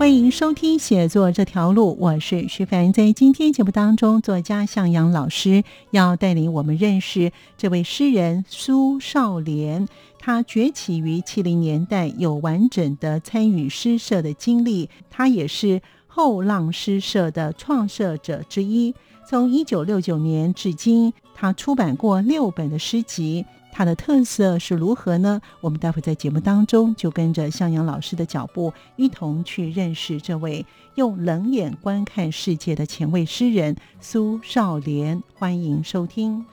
欢迎收听《写作这条路》，我是徐凡。在今天节目当中，作家向阳老师要带领我们认识这位诗人苏少莲。他崛起于七零年代，有完整的参与诗社的经历。他也是后浪诗社的创设者之一。从一九六九年至今，他出版过六本的诗集。它的特色是如何呢？我们待会在节目当中就跟着向阳老师的脚步，一同去认识这位用冷眼观看世界的前卫诗人苏少莲。欢迎收听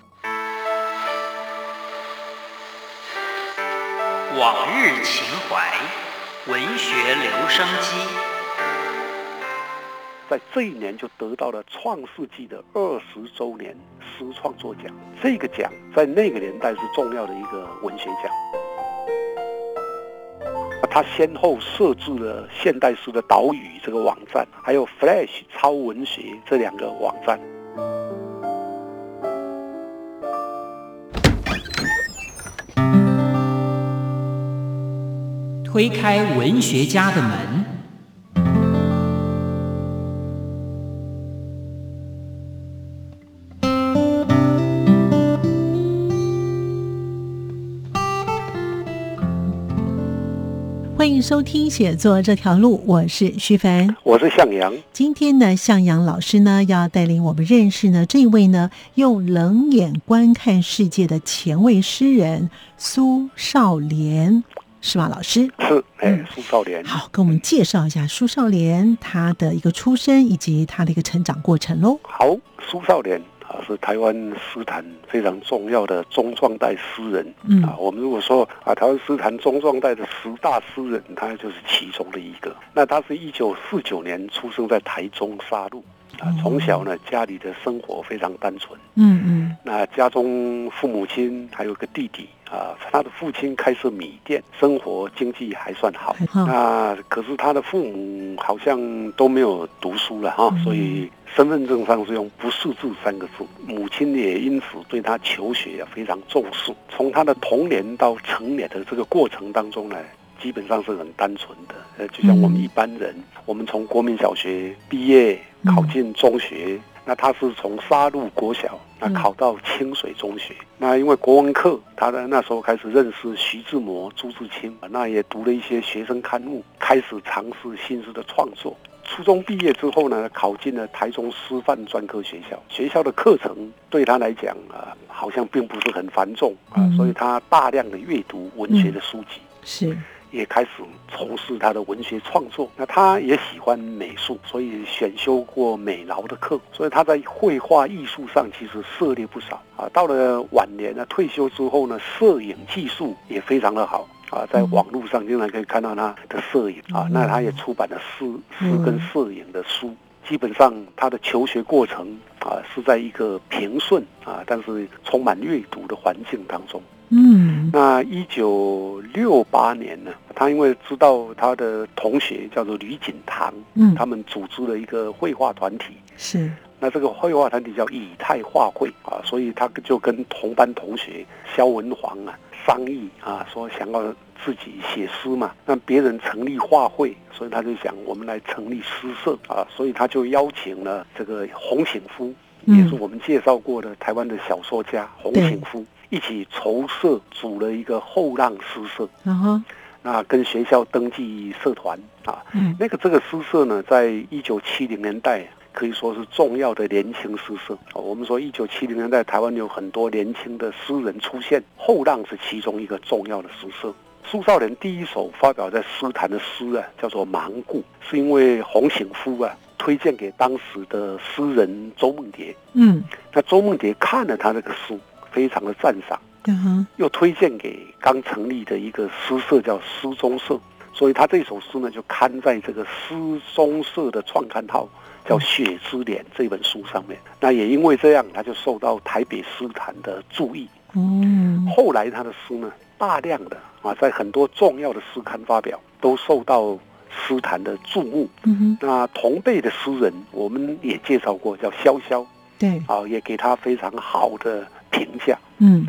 《往日情怀》文学留声机。在这一年就得到了创世纪的二十周年诗创作奖。这个奖在那个年代是重要的一个文学奖。他先后设置了现代诗的岛屿这个网站，还有 Flash 超文学这两个网站。推开文学家的门。迎收听写作这条路，我是徐凡，我是向阳。今天呢，向阳老师呢要带领我们认识呢这位呢用冷眼观看世界的前卫诗人苏少莲，是吗？老师是，哎，苏少莲。好，跟我们介绍一下苏少莲他的一个出身以及他的一个成长过程喽。好，苏少莲。啊，是台湾诗坛非常重要的中壮代诗人。嗯啊，我们如果说啊，台湾诗坛中壮代的十大诗人，他就是其中的一个。那他是一九四九年出生在台中沙鹿。啊，从小呢，家里的生活非常单纯。嗯嗯。那家中父母亲还有个弟弟啊，他的父亲开设米店，生活经济还算好。那可是他的父母好像都没有读书了哈，所以身份证上是用不识字三个字。母亲也因此对他求学非常重视。从他的童年到成年的这个过程当中呢。基本上是很单纯的，呃，就像我们一般人，我们从国民小学毕业考进中学，那他是从沙鹿国小那考到清水中学，那因为国文课，他的那时候开始认识徐志摩、朱自清，那也读了一些学生刊物，开始尝试新诗的创作。初中毕业之后呢，考进了台中师范专科学校，学校的课程对他来讲啊，好像并不是很繁重啊，所以他大量的阅读文学的书籍。是。也开始从事他的文学创作。那他也喜欢美术，所以选修过美劳的课。所以他在绘画艺术上其实涉猎不少啊。到了晚年呢，退休之后呢，摄影技术也非常的好啊。在网络上经常可以看到他的摄影啊。那他也出版了诗诗跟摄影的书。基本上他的求学过程啊，是在一个平顺啊，但是充满阅读的环境当中。嗯，那一九六八年呢，他因为知道他的同学叫做吕锦堂，嗯，他们组织了一个绘画团体，是，那这个绘画团体叫以太画会啊，所以他就跟同班同学萧文煌啊商议啊，说想要自己写诗嘛，让别人成立画会，所以他就想我们来成立诗社啊，所以他就邀请了这个洪醒夫，也是我们介绍过的台湾的小说家洪醒夫。一起筹设组了一个后浪诗社，嗯哼那跟学校登记社团啊，嗯那个这个诗社呢，在一九七零年代可以说是重要的年轻诗社。我们说一九七零年代台湾有很多年轻的诗人出现，后浪是其中一个重要的诗社。苏少莲第一首发表在诗坛的诗啊，叫做《芒故》，是因为洪醒夫啊推荐给当时的诗人周梦蝶。嗯，那周梦蝶看了他这个书。非常的赞赏，嗯哼，又推荐给刚成立的一个诗社叫诗中社，所以他这首诗呢就刊在这个诗中社的创刊号，叫《雪之莲》这本书上面。那也因为这样，他就受到台北诗坛的注意。嗯，后来他的诗呢，大量的啊，在很多重要的诗刊发表，都受到诗坛的注目。嗯哼，那同辈的诗人，我们也介绍过，叫萧萧对，啊，也给他非常好的评价。嗯。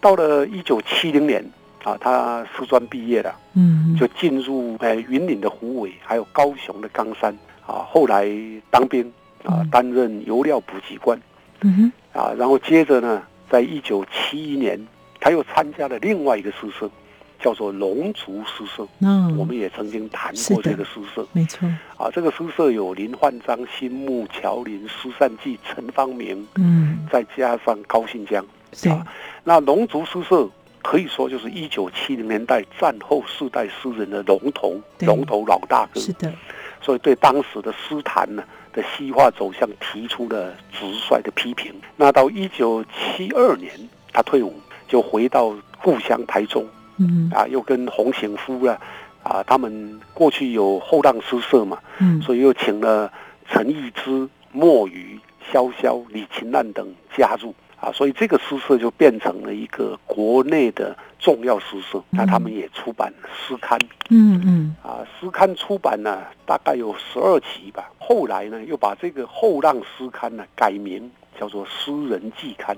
到了一九七零年啊，他师专毕业了，嗯，就进入呃云岭的虎尾，还有高雄的冈山啊，后来当兵啊嗯，担任油料补给官嗯哼，啊，然后接着呢，在一九七一年，他又参加了另外一个诗社，叫做龙族诗社。嗯。我们也曾经谈过这个诗社没错，啊，这个诗社有林焕章、新木、乔林、施善记、陈方明，嗯，再加上高信江。对，啊那龙族诗社可以说就是一九七零年代战后世代诗人的龙头，龙头老大哥，是的，所以对当时的诗坛呢的西化走向提出了直率的批评。那到一九七二年，他退伍，就回到故乡台中嗯啊，又跟洪醒夫啊啊，他们过去有后浪诗社嘛，嗯，所以又请了陈义之、墨雨、潇潇、李琴难等加入啊，所以这个诗社就变成了一个国内的重要诗社。那他们也出版诗刊嗯嗯啊，诗刊出版呢大概有十二期吧。后来呢，又把这个后浪诗刊呢改名叫做《诗人季刊》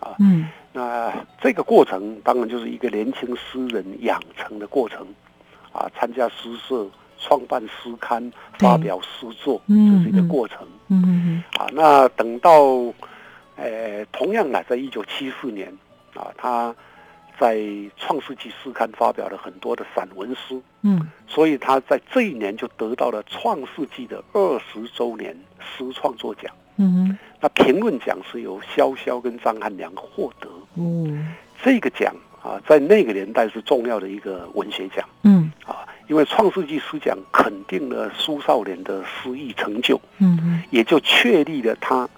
啊。嗯那这个过程当然就是一个年轻诗人养成的过程啊，参加诗社。创办诗刊，发表诗作，嗯这是一个嗯过程。嗯啊，那等到，呃，同样呢，在一九七四年啊，他在《创世纪》诗刊发表了很多的散文诗，嗯所以他在这一年就得到了《创世纪》的二十周年诗创作奖。嗯那评论奖是由萧萧跟张汉良获得。嗯这个奖啊，在那个年代是重要的一个文学奖。嗯。啊，因为《创世纪》诗奖肯定了苏少年的诗意成就。嗯也就确立了他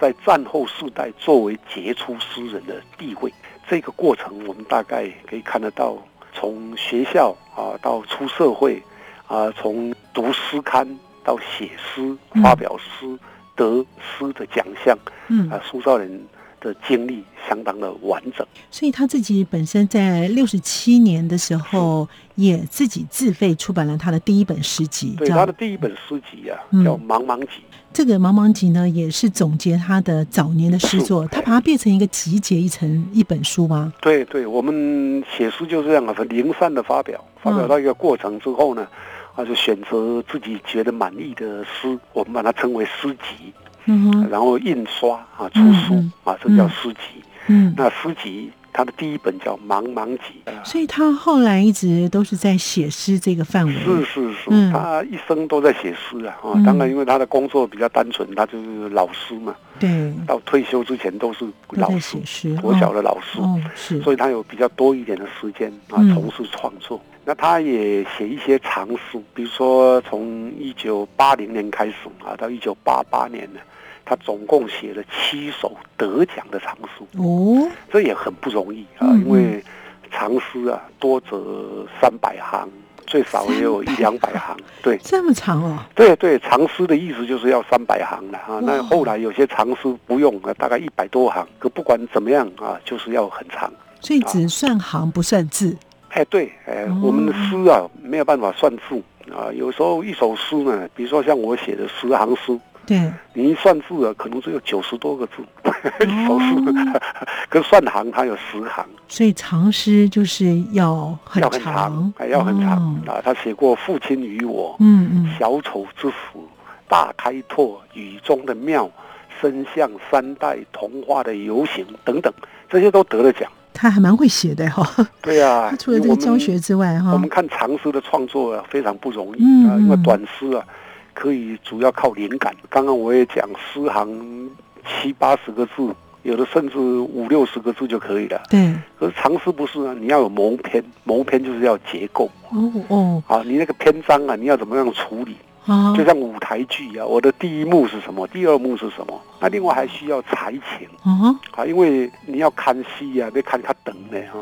在战后世代作为杰出诗人的地位。这个过程，我们大概可以看得到，从学校啊到出社会啊，从读诗刊到写诗、嗯。发表诗、得诗的奖项嗯啊，苏少人的经历相当的完整。所以他自己本身在六十七年的时候，也自己自费出版了他的第一本诗集，对他的第一本诗集啊，嗯叫《茫茫集》。这个《茫茫集》呢，也是总结他的早年的诗作，他把它变成一个集结一层一本书吗？对对，我们写书就是这样啊，很零散的发表，发表到一个过程之后呢，啊，就选择自己觉得满意的诗，我们把它称为诗集，嗯，然后印刷啊出书嗯啊，这叫诗集。嗯，那诗集它的第一本叫《茫茫集》，啊所以他后来一直都是在写诗这个范围。是是是，嗯他一生都在写诗啊！当然，因为他的工作比较单纯，他就是老师嘛，对，到退休之前都是老师。国小的老师。哦，是，所以他有比较多一点的时间啊嗯，从事创作。那他也写一些长诗，比如说从一九八零年开始啊，到一九八八年呢，他总共写了七首得奖的长诗，哦，这也很不容易啊，嗯因为长诗啊，多则三百行，最少也有一两百行。对这么长哦，对对，长诗的意思就是要三百行了啊。那后来有些长诗不用啊，大概一百多行，可不管怎么样啊，就是要很长。所以只算行不算字。哎，对，哎哦，我们的诗啊没有办法算字啊，有时候一首诗呢，比如说像我写的十行诗，对，你一算字啊，可能只有九十多个字，一首诗哦，可是算行它有十行，所以长诗就是要很要很长，还，要很长哦。啊。他写过《父亲与我》嗯嗯，小丑之死、大开拓、雨中的庙、身向三代、童话的游行等等，这些都得了奖。他还蛮会写的哈。对呀、他 除了这个教学之外，哈我们，看长诗的创作啊，非常不容易嗯啊，因为嗯短诗啊，可以主要靠灵感。刚刚我也讲，诗行七八十个字，有的甚至五六十个字就可以了。对，可是长诗不是啊，你要有谋篇，谋篇就是要结构哦哦啊，你那个篇章啊，你要怎么样处理啊就像舞台剧啊，我的第一幕是什么，第二幕是什么？那另外还需要才情啊啊，因为你要看戏啊，得看他等呢哈。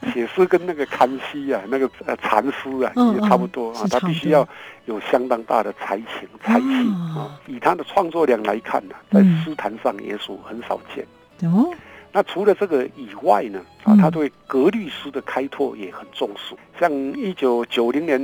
写诗跟那个看戏啊，那个呃禅师啊嗯也差不多啊，他必须要有相当大的才情才气啊啊。以他的创作量来看呢、在嗯诗坛上也属很少见。哦那除了这个以外呢，啊嗯，他对格律诗的开拓也很重视。像一九九零年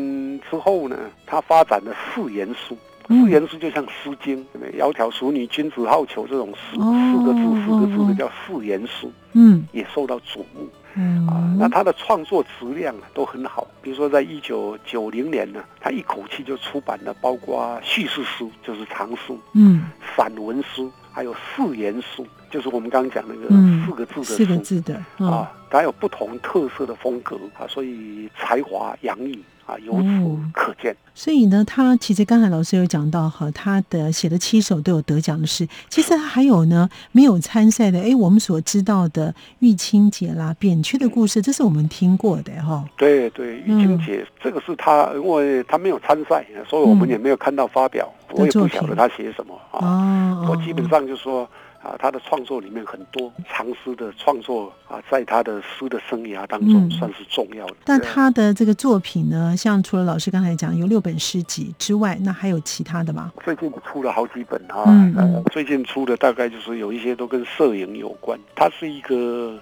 之后呢，他发展了四言书。嗯四言诗就像《诗经》“窈窕淑女，君子好逑”这种四哦四个字、四个字哦的叫四言诗，嗯也受到瞩目嗯啊。那他的创作质量啊都很好，比如说在一九九零年呢，他一口气就出版了包括叙事诗，就是长诗、嗯散文诗，还有四言书，就是我们刚刚讲那个嗯四个字的四个。字的嗯啊，它有不同特色的风格啊，所以才华洋溢啊，由此哦可见。所以呢，他其实刚才老师有讲到哈，他的写的七首都有得奖的诗。其实他还有呢没有参赛的，哎，我们所知道的玉清姐啦、扁鹊的故事，这是我们听过的哈。对对，玉清姐、这个是他，因为他没有参赛，所以我们嗯也没有看到发表，我也作品不晓得她写什么啊。哦，我基本上就说啊，他的创作里面很多长诗的创作啊，在他的诗的生涯当中嗯算是重要的。那对啊他的这个作品呢，像除了老师刚才讲有六本诗集之外，那还有其他的吗？最近出了好几本啊，嗯嗯呃，最近出的大概就是有一些都跟摄影有关。他是一个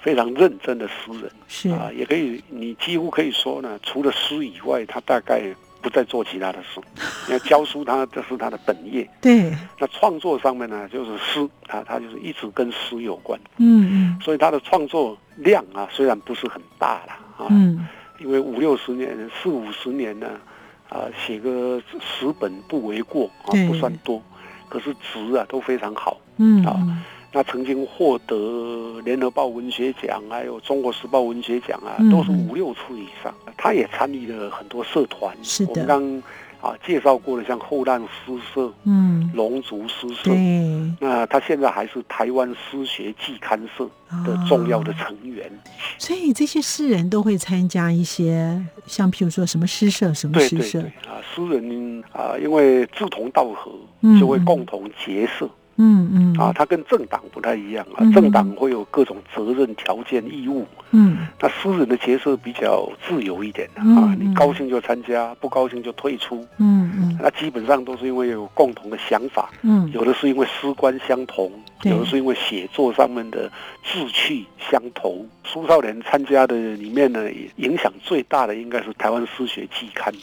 非常认真的诗人是，啊，也可以，你几乎可以说呢，除了诗以外，他大概不再做其他的事。因为教书他这是他的本业，对，那创作上面呢，就是诗啊，他就是一直跟诗有关，嗯嗯所以他的创作量啊，虽然不是很大了啊，嗯因为五六十年、四五十年呢，啊，写个十本不为过啊，不算多。可是值啊都非常好。啊嗯嗯那曾经获得联合报文学奖，还有中国时报文学奖啊嗯，都是五六次以上。他也参与了很多社团，是的。我们刚啊介绍过的，像后浪诗社、嗯，龙族诗社。对，那他现在还是台湾诗学季刊社的重要的成员。所以这些诗人都会参加一些，像譬如说什么诗社、什么诗社。啊，诗人啊，因为志同道合嗯，就会共同结社。嗯嗯嗯啊。他跟政党不太一样啊嗯，政党会有各种责任、条件、义务。嗯那诗人的角色比较自由一点嗯啊，嗯你高兴就参加，不高兴就退出。嗯嗯那基本上都是因为有共同的想法，嗯，有的是因为诗观相同，有的是因为写作上面的志趣相投。苏少年参加的里面呢，影响最大的应该是台湾诗学季刊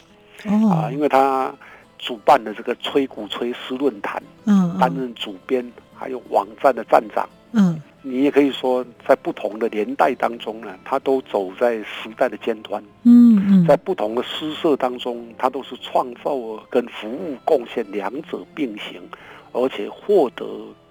啊，哦，因为他主办的这个吹鼓吹诗论坛，嗯嗯担任主编，还有网站的站长。嗯你也可以说，在不同的年代当中呢，他都走在时代的尖端。嗯嗯，在不同的诗社当中，他都是创造跟服务贡献两者并行，而且获得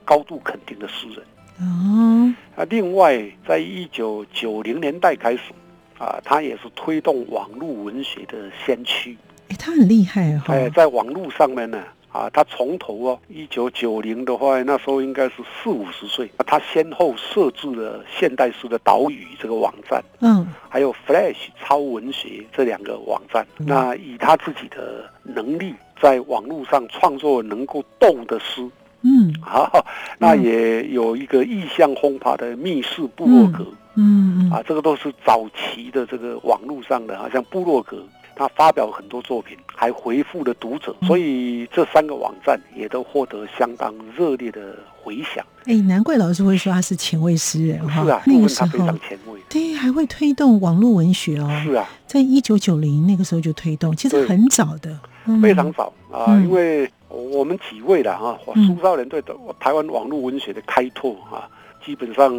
高度肯定的诗人。哦，啊，另外，在一九九零年代开始，啊，他也是推动网络文学的先驱。哎，他很厉害哈，哎，在网络上面呢，啊，他从头哦，一九九零的话，那时候应该是四五十岁，他先后设置了现代诗的岛屿这个网站。嗯还有 Flash 超文学这两个网站。嗯那以他自己的能力，在网络上创作能够动的诗嗯 啊，那也有一个意象轰趴的密室部落格、嗯嗯啊，这个都是早期的这个网络上的，好像部落格。他发表很多作品，还回复了读者，所以这三个网站也都获得相当热烈的回响。哎，难怪老师会说他是前卫诗人哈，是啊，那个时部分他非候常前卫。对，还会推动网络文学哦，是啊，在一九九零那个时候就推动，其实很早的，嗯。非常早啊，嗯。因为我们几位的啊，嗯。苏少年对的台湾网络文学的开拓啊，基本上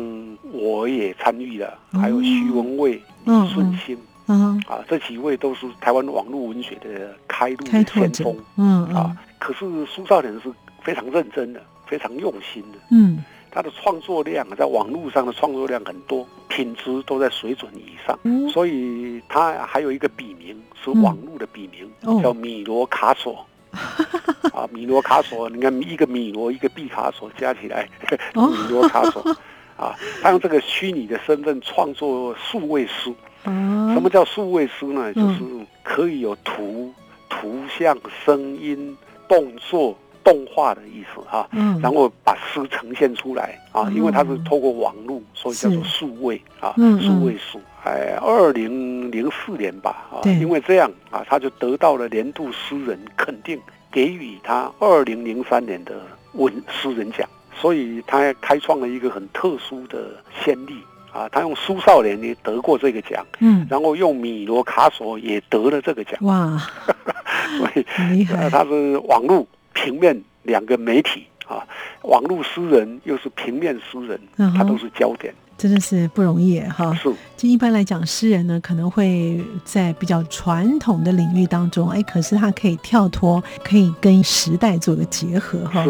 我也参与了，还有徐文蔚、嗯李顺兴嗯，啊，这几位都是台湾网络文学的开路的先锋，嗯啊嗯。可是苏少年是非常认真的，非常用心的，嗯他的创作量在网络上的创作量很多，品质都在水准以上。嗯所以他还有一个笔名是嗯网络的笔名，哦叫米罗卡索。啊，米罗卡索，你看一个米罗，一个毕卡索加起来，哦 米罗卡索。啊，他用这个虚拟的身份创作数位诗。啊，什么叫数位诗呢？就嗯是可以有图、图图像、声音、动作、动画的意思哈。嗯，然后把诗呈现出来啊，哦因为它是透过网络，所以叫做是数位啊，数位数。哎，二零零四年吧啊，因为这样啊，他就得到了年度诗人肯定，给予他二零零三年的文诗人奖，所以他开创了一个很特殊的先例啊。他用苏少年也得过这个奖，嗯，然后用米罗卡索也得了这个奖，哇，所以很厉害呃，，他是网络、平面两个媒体啊，网络诗人又是平面诗人，嗯他都是焦点。真的是不容易哈。是，就一般来讲，诗人呢可能会在比较传统的领域当中，哎，可是他可以跳脱，可以跟时代做个结合哈。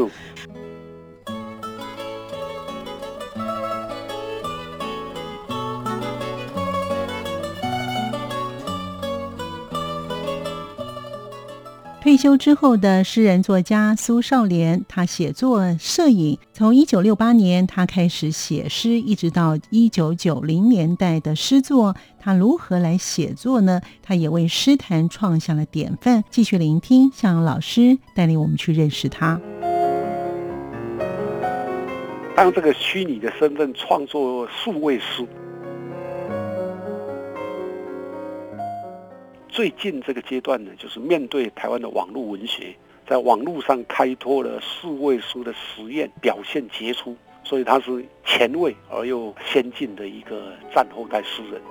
退休之后的诗人作家苏少莲，他写作、摄影。从一九六八年他开始写诗，一直到一九九零年代的诗作，他如何来写作呢？他也为诗坛创下了典范。继续聆听向老师带领我们去认识他。当这个虚拟的身份创作数位诗，最近这个阶段呢，就是面对台湾的网络文学，在网络上开拓了四位诗的实验，表现杰出，所以他是前卫而又先进的一个战后代诗人。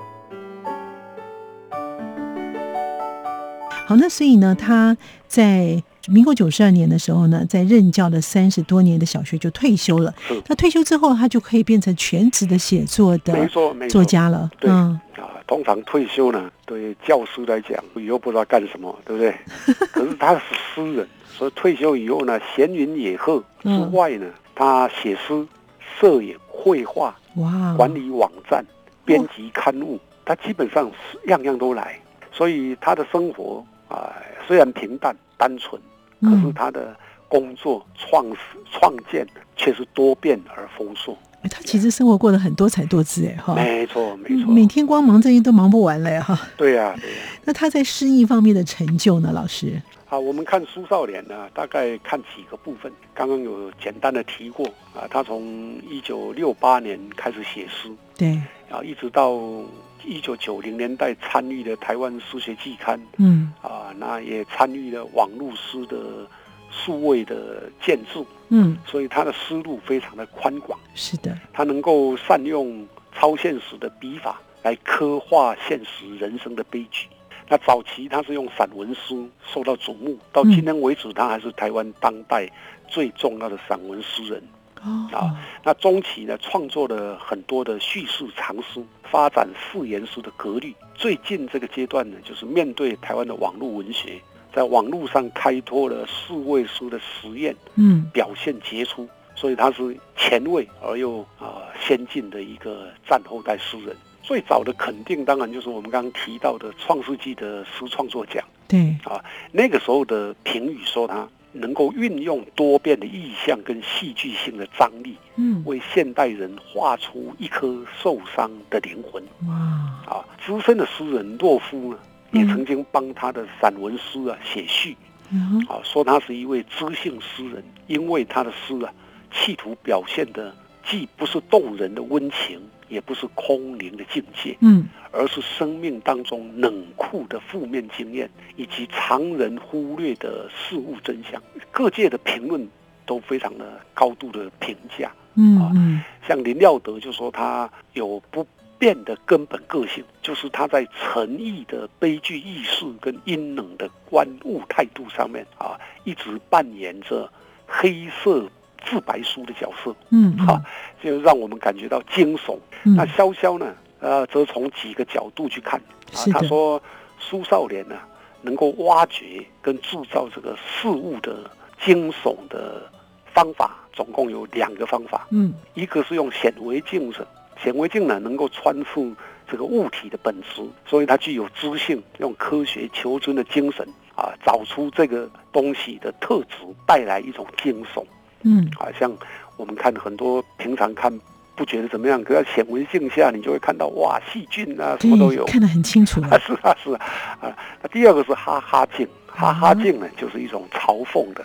好，那所以呢，他在民国九十二年的时候呢，在任教了三十多年的小学就退休了。是他退休之后，他就可以变成全职的写作的作。家了。对嗯，啊，通常退休呢，对教师来讲，以后不知道干什么，对不对？可是他是诗人，所以退休以后呢，闲云野鹤之嗯外呢，他写诗、摄影、绘画、哇，管理网站、编辑刊物，他基本上是样样都来。所以他的生活啊、虽然平淡单纯，可是嗯，他的工作创始创建却是多变而丰硕。哎他其实生活过得很多彩多姿哎哈。没错，没错，每天光忙这些都忙不完了哈。对呀、对呀、那他在诗意方面的成就呢，老师？啊，我们看苏少年呢，大概看几个部分。刚刚有简单的提过啊，他从一九六八年开始写诗，对，啊，一直到一九九零年代参与了台湾诗学季刊嗯啊，那也参与了网络诗的数位的建筑，嗯，所以他的思路非常的宽广，是的，他能够善用超现实的笔法来刻画现实人生的悲剧。那早期他是用散文诗受到瞩目，到今天为止，他还是台湾当代最重要的散文诗人。哦啊，那中期呢，创作了很多的叙事长诗，发展四言诗的格律。最近这个阶段呢，就是面对台湾的网络文学，在网络上开拓了四位数的实验，嗯表现杰出，所以他是前卫而又啊、先进的一个战后代诗人。最早的肯定当然就是我们刚刚提到的创世纪的诗创作奖。对，那个时候的评语说他能够运用多变的意象跟戏剧性的张力，嗯为现代人画出一颗受伤的灵魂哇，啊！资深的诗人洛夫呢，也曾经帮他的散文诗啊写序嗯啊，说他是一位知性诗人，因为他的诗啊，企图表现的既不是动人的温情，也不是空灵的境界，嗯而是生命当中冷酷的负面经验，以及常人忽略的事物真相。各界的评论都非常的高度的评价。嗯嗯像林廖德就说他有不变的根本个性，就是他在诚意的悲剧意识跟阴冷的观物态度上面啊，一直扮演着黑色自白书的角色，嗯哈、就让我们感觉到惊悚。嗯那潇潇呢？呃，则从几个角度去看啊他说，苏少年呢，能够挖掘跟制造这个事物的惊悚的方法，总共有两个方法。嗯一个是用显微镜子，显微镜呢能够穿透这个物体的本质，所以它具有知性，用科学求真的精神啊，找出这个东西的特质，带来一种惊悚。嗯。啊，像我们看很多平常看不觉得怎么样，可在显微镜下你就会看到哇，细菌啊什么都有。对，。看得很清楚。啊，是啊是啊，啊，那第二个是哈哈镜，哈哈镜呢就是一种嘲讽的，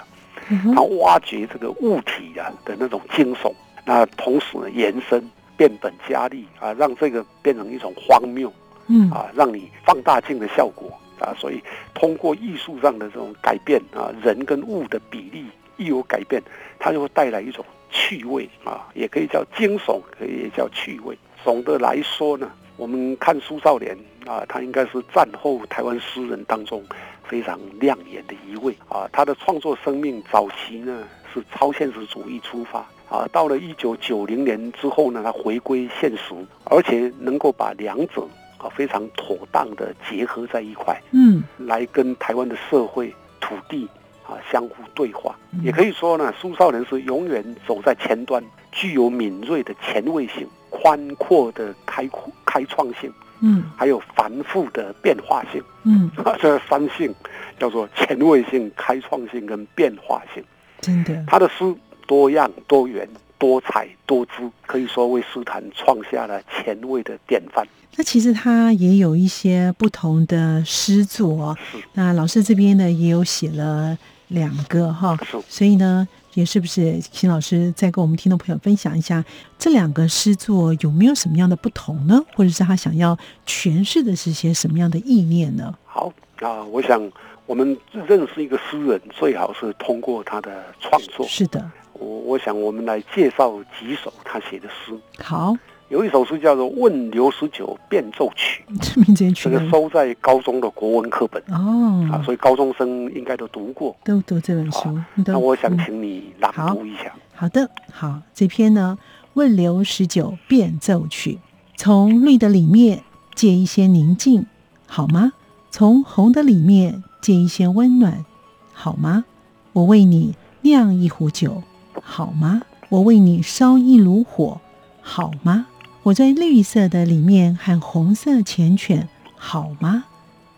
嗯它挖掘这个物体啊的那种惊悚，那同时呢延伸变本加厉啊，让这个变成一种荒谬嗯啊，让你放大镜的效果啊，所以通过艺术上的这种改变啊，人跟物的比例一有改变，它就会带来一种趣味啊，也可以叫惊悚，可以也叫趣味。总的来说呢，我们看苏少年啊，他应该是战后台湾诗人当中非常亮眼的一位啊。他的创作生命早期呢是超现实主义出发啊，到了一九九零年之后呢，他回归现实，而且能够把两者啊非常妥当的结合在一块。嗯来跟台湾的社会、土地啊相互对话。嗯也可以说呢，苏少年是永远走在前端，具有敏锐的前卫性、宽阔的开阔开创性，嗯还有繁复的变化性。嗯，这三性叫做前卫性、开创性跟变化性。真的，他的诗多样、多元、多彩、多姿，可以说为诗坛创下了前卫的典范。那其实他也有一些不同的诗作，是那老师这边呢也有写了两个哈，所以呢，也是不是请老师再跟我们听众朋友分享一下这两个诗作有没有什么样的不同呢？或者是他想要诠释的是些什么样的意念呢？好啊，我想我们认识一个诗人，最好是通过他的创作。是的，我我想我们来介绍几首他写的诗。好，有一首诗叫做《问刘十九变奏曲》，这名字也取这个收在高中的国文课本哦啊，哦，所以高中生应该都读过。都读这本书，都那我想嗯请你朗读一下。好的，好，这篇呢《问刘十九变奏曲》，从绿的里面借一些宁静，好吗？从红的里面借一些温暖，好吗？我为你酿一壶酒，好吗？我为你烧一炉火，好吗？我在绿色的里面和红色缱绻，好吗？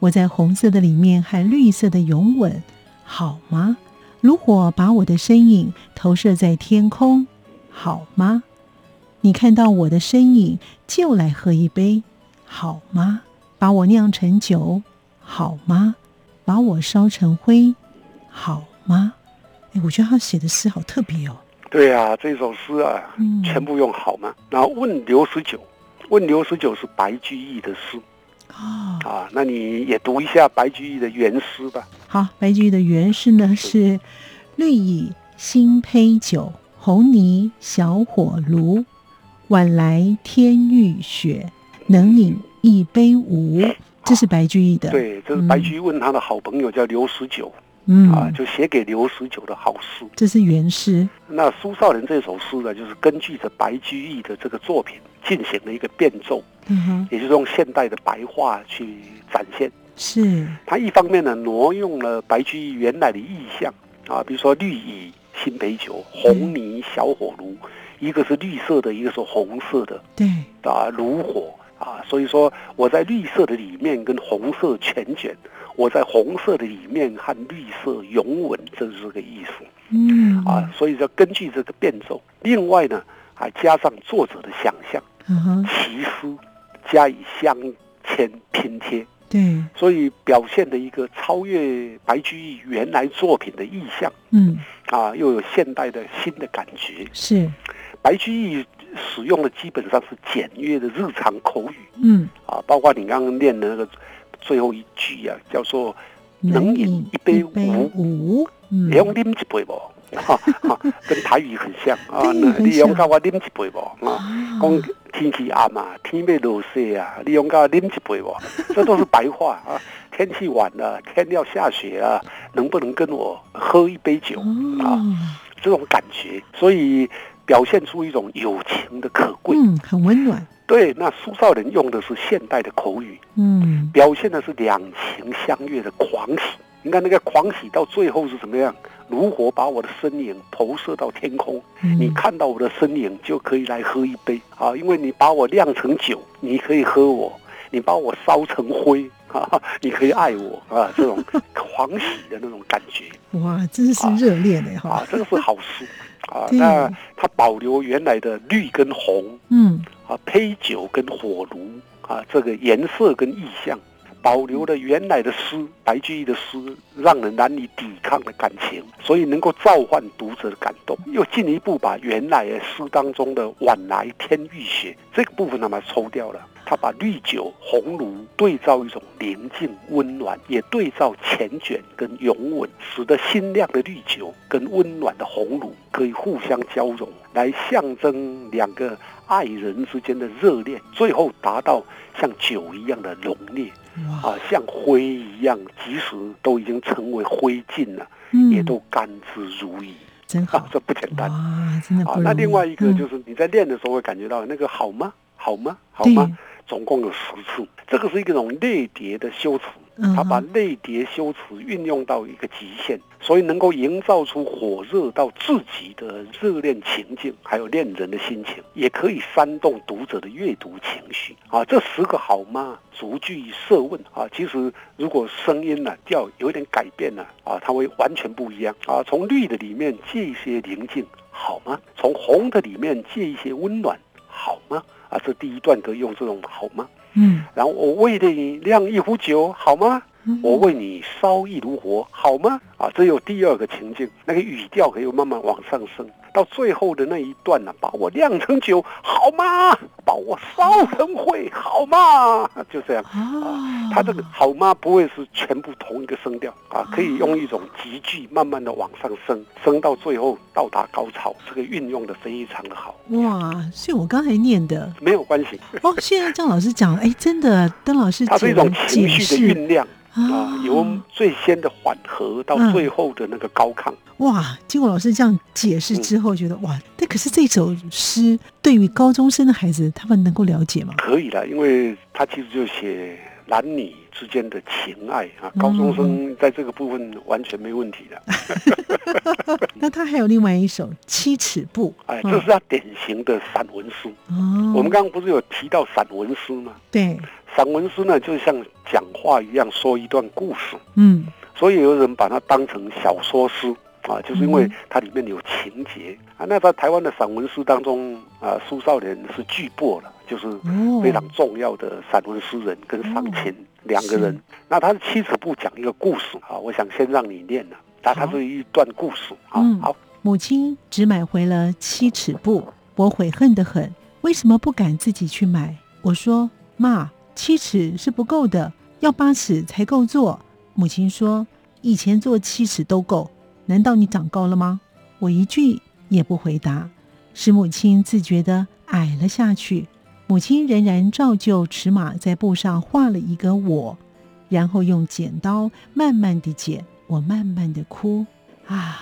我在红色的里面和绿色的拥吻，好吗？炉火把我的身影投射在天空，好吗？你看到我的身影，就来喝一杯，好吗？把我酿成酒，好吗？把我烧成灰，好吗？哎，我觉得他写的诗好特别哦。对啊，这首诗啊，嗯全部用好吗？然后问刘十九，问刘十九是白居易的诗哦，啊，那你也读一下白居易的原诗吧。好，白居易的原诗呢是“绿蚁新醅酒，红泥小火炉。晚来天欲雪，能饮一杯无？”这是白居易的。，对，这是白居易问他的好朋友叫刘十九嗯，啊，就写给刘十九的好诗。这是原诗。那苏少年这首诗呢，就是根据着白居易的这个作品进行了一个变奏，嗯哼，也就是用现代的白话去展现。是，他一方面呢挪用了白居易原来的意象啊，比如说绿蚁新醅酒、红泥小火炉，一个是绿色的，一个是红色的对，啊，炉火啊，所以说我在绿色的里面跟红色全卷，我在红色的里面和绿色拥吻，这是这个意思嗯，啊，所以说根据这个变奏，另外呢还加上作者的想象，奇思加以镶嵌拼贴。对，所以表现的一个超越白居易原来作品的意象嗯，啊，又有现代的新的感觉。是，白居易使用的基本上是简约的日常口语嗯，啊，包括你刚刚念的那个最后一句啊，叫做“能饮一杯无你，用啉一杯不？跟台语很像啊。你用到我啉一杯不？啊，啊讲天气暗嘛，天要落雪啊，你用到啉一杯不？这都是白话啊。天气晚了，天要下雪了，能不能跟我喝一杯酒啊？哦，这种感觉，所以表现出一种友情的可贵。嗯，很温暖，对，那苏少人用的是现代的口语，嗯，表现的是两情相悦的狂喜。你看那个狂喜到最后是怎么样？如火把我的身影投射到天空，嗯。你看到我的身影就可以来喝一杯。啊，因为你把我酿成酒，你可以喝我；你把我烧成灰，啊，你可以爱我。啊，这种狂喜的那种感觉。哇，真是热烈的哈。啊，，这个是好诗啊。那它保留原来的绿跟红嗯，啊，醅酒跟火炉啊，这个颜色跟意象，保留了原来的诗，白居易的诗让人难以抵抗的感情，所以能够召唤读者的感动。又进一步把原来的诗当中的“晚来天欲雪”这个部分他们抽掉了。他把绿酒、红炉对照一种宁静温暖，也对照缱绻跟永吻，使得新亮的绿酒跟温暖的红炉可以互相交融，来象征两个爱人之间的热恋，最后达到像酒一样的浓烈，啊，像灰一样，即使都已经成为灰烬了，也都甘之如饴。真好，这不简单啊！真的不容易。那另外一个就是你在练的时候会感觉到那个好吗？好吗？好吗？总共有十次，这个是一种类叠的修辞，他把类叠修辞运用到一个极限，所以能够营造出火热到至极的热恋情境，还有恋人的心情，也可以煽动读者的阅读情绪啊。这十个好吗？逐句设问啊。其实如果声音呢调有点改变了啊，它会完全不一样啊。从绿的里面借一些宁静好吗？从红的里面借一些温暖好吗？啊，这第一段可以用这种好吗？嗯，然后我为你酿一壶酒，好吗？我为你烧一炉火，好吗？啊，这有第二个情境，那个语调可以慢慢往上升。到最后的那一段呢，把我酿成酒好吗？把我烧成灰好吗？就这样啊，他这个好吗？不会是全部同一个声调啊，可以用一种急剧慢慢的往上升，升到最后到达高潮，这个运用的非常的好。哇，所以我刚才念的没有关系哦。现在张老师讲，哎，真的，邓老师他是一种情绪的酝酿。啊，由最先的缓和到最后的那个高亢。哇，经过老师这样解释之后，觉得哇，那可是这首诗对于高中生的孩子，他们能够了解吗？可以的，因为他其实就写男女之间的情爱啊，高中生在这个部分完全没问题的。那他还有另外一首《七尺布》，哎，这是他典型的散文诗。哦，我们刚刚不是有提到散文诗吗？对。散文诗呢，就像讲话一样，说一段故事。嗯，所以有人把它当成小说诗啊，就是因为它里面有情节啊。那在台湾的散文诗当中啊，苏少年是巨擘了，就是非常重要的散文诗人跟赏琴两个人。那他的七尺步讲一个故事啊，我想先让你念了。那它是一段故事啊。好，母亲只买回了七尺布，我悔恨的很，为什么不敢自己去买？我说妈。七尺是不够的，要八尺才够做。母亲说：“以前做七尺都够，难道你长高了吗？”我一句也不回答，使母亲自觉的矮了下去。母亲仍然照旧尺码在布上画了一个我，然后用剪刀慢慢的剪。我慢慢的哭啊，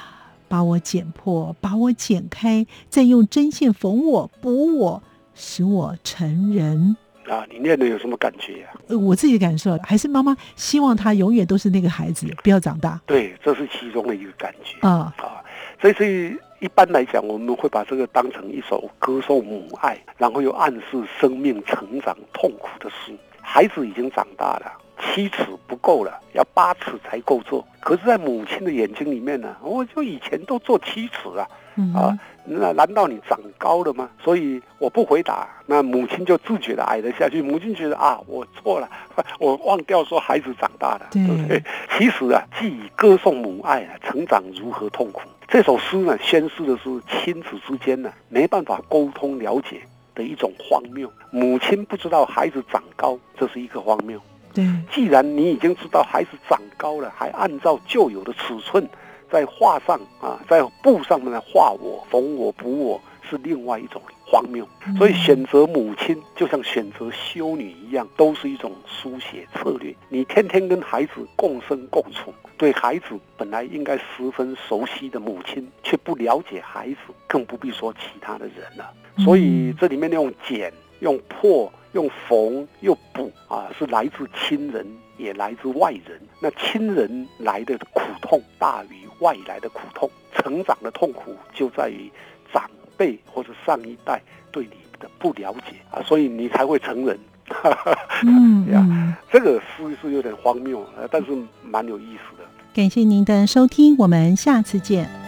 把我剪破，把我剪开，再用针线缝我、补我，使我成人。啊，你念的有什么感觉呀？呃，我自己的感受还是妈妈希望他永远都是那个孩子，不要长大。对，这是其中的一个感觉啊啊。所以，一般来讲，我们会把这个当成一首歌颂母爱，然后又暗示生命成长痛苦的诗。孩子已经长大了，七尺不够了，要八尺才够做。可是，在母亲的眼睛里面呢，我就以前都做七尺啊。啊，那难道你长高了吗？所以我不回答，那母亲就自觉的矮了下去。母亲觉得啊，我错了，我忘掉说孩子长大了，对不对？其实啊，既以歌颂母爱啊，成长如何痛苦。这首诗呢，宣示的是亲子之间呢没办法沟通了解的一种荒谬。母亲不知道孩子长高，这是一个荒谬。对，既然你已经知道孩子长高了，还按照旧有的尺寸。在画上啊，在布上面来画我、缝我、补我，是另外一种荒谬。所以选择母亲，就像选择修女一样，都是一种书写策略。你天天跟孩子共生共处，对孩子本来应该十分熟悉的母亲，却不了解孩子，更不必说其他的人了。所以这里面用剪、用破、用缝、又补啊，是来自亲人，也来自外人。那亲人来的苦痛大于。外来的苦痛，成长的痛苦就在于长辈或者上一代对你的不了解啊，所以你才会成人。嗯呀，这个诗是有点荒谬，但是蛮有意思的。感谢您的收听，我们下次见。